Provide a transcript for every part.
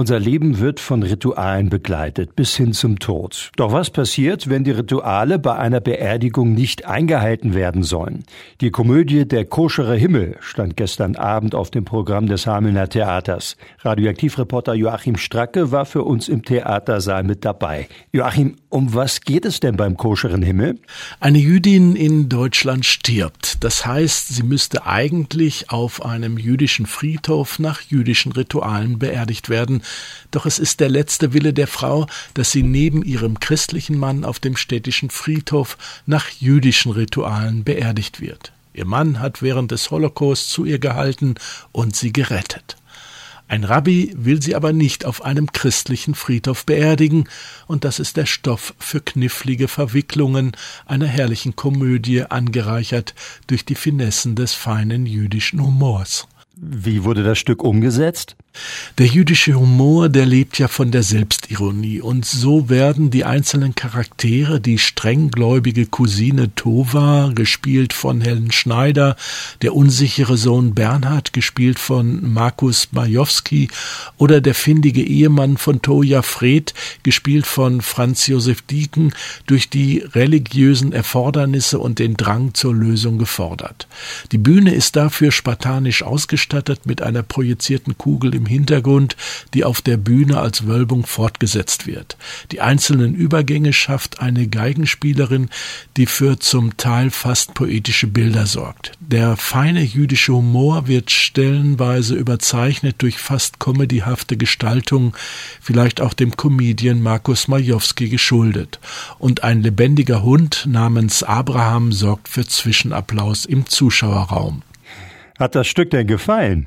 Unser Leben wird von Ritualen begleitet bis hin zum Tod. Doch was passiert, wenn die Rituale bei einer Beerdigung nicht eingehalten werden sollen? Die Komödie Der koschere Himmel stand gestern Abend auf dem Programm des Hamelner Theaters. Radioaktivreporter Joachim Stracke war für uns im Theatersaal mit dabei. Joachim, um was geht es denn beim koscheren Himmel? Eine Jüdin in Deutschland stirbt. Das heißt, sie müsste eigentlich auf einem jüdischen Friedhof nach jüdischen Ritualen beerdigt werden. Doch es ist der letzte Wille der Frau, dass sie neben ihrem christlichen Mann auf dem städtischen Friedhof nach jüdischen Ritualen beerdigt wird. Ihr Mann hat während des Holocaust zu ihr gehalten und sie gerettet. Ein Rabbi will sie aber nicht auf einem christlichen Friedhof beerdigen, und das ist der Stoff für knifflige Verwicklungen einer herrlichen Komödie angereichert durch die Finessen des feinen jüdischen Humors. Wie wurde das Stück umgesetzt? Der jüdische Humor, der lebt ja von der Selbstironie und so werden die einzelnen Charaktere, die strenggläubige Cousine Tova, gespielt von Helen Schneider, der unsichere Sohn Bernhard, gespielt von Markus Majowski oder der findige Ehemann von Toja Fred, gespielt von Franz Josef Dieken, durch die religiösen Erfordernisse und den Drang zur Lösung gefordert. Die Bühne ist dafür spartanisch ausgestattet mit einer projizierten Kugel im Hintergrund, die auf der Bühne als Wölbung fortgesetzt wird. Die einzelnen Übergänge schafft eine Geigenspielerin, die für zum Teil fast poetische Bilder sorgt. Der feine jüdische Humor wird stellenweise überzeichnet durch fast comedyhafte Gestaltung, vielleicht auch dem Comedian Markus Majowski geschuldet. Und ein lebendiger Hund namens Abraham sorgt für Zwischenapplaus im Zuschauerraum. Hat das Stück denn gefallen?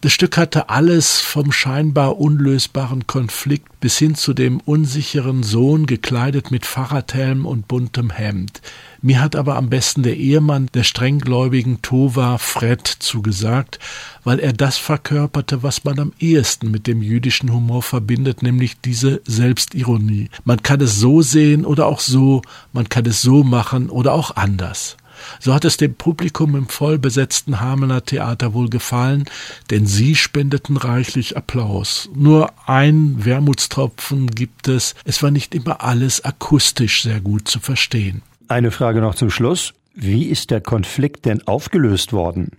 Das Stück hatte alles vom scheinbar unlösbaren Konflikt bis hin zu dem unsicheren Sohn gekleidet mit Fahrradhelm und buntem Hemd. Mir hat aber am besten der Ehemann der strenggläubigen Tova Fred zugesagt, weil er das verkörperte, was man am ehesten mit dem jüdischen Humor verbindet, nämlich diese Selbstironie. Man kann es so sehen oder auch so, man kann es so machen oder auch anders. So hat es dem Publikum im vollbesetzten Hamelner Theater wohl gefallen, denn sie spendeten reichlich Applaus. Nur ein Wermutstropfen gibt es, es war nicht immer alles akustisch sehr gut zu verstehen. Eine Frage noch zum Schluss. Wie ist der Konflikt denn aufgelöst worden?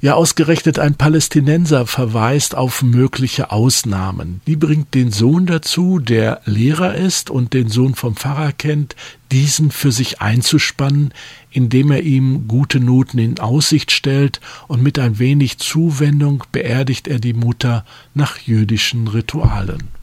Ja, ausgerechnet ein Palästinenser verweist auf mögliche Ausnahmen. Die bringt den Sohn dazu, der Lehrer ist und den Sohn vom Pfarrer kennt, diesen für sich einzuspannen, indem er ihm gute Noten in Aussicht stellt und mit ein wenig Zuwendung beerdigt er die Mutter nach jüdischen Ritualen.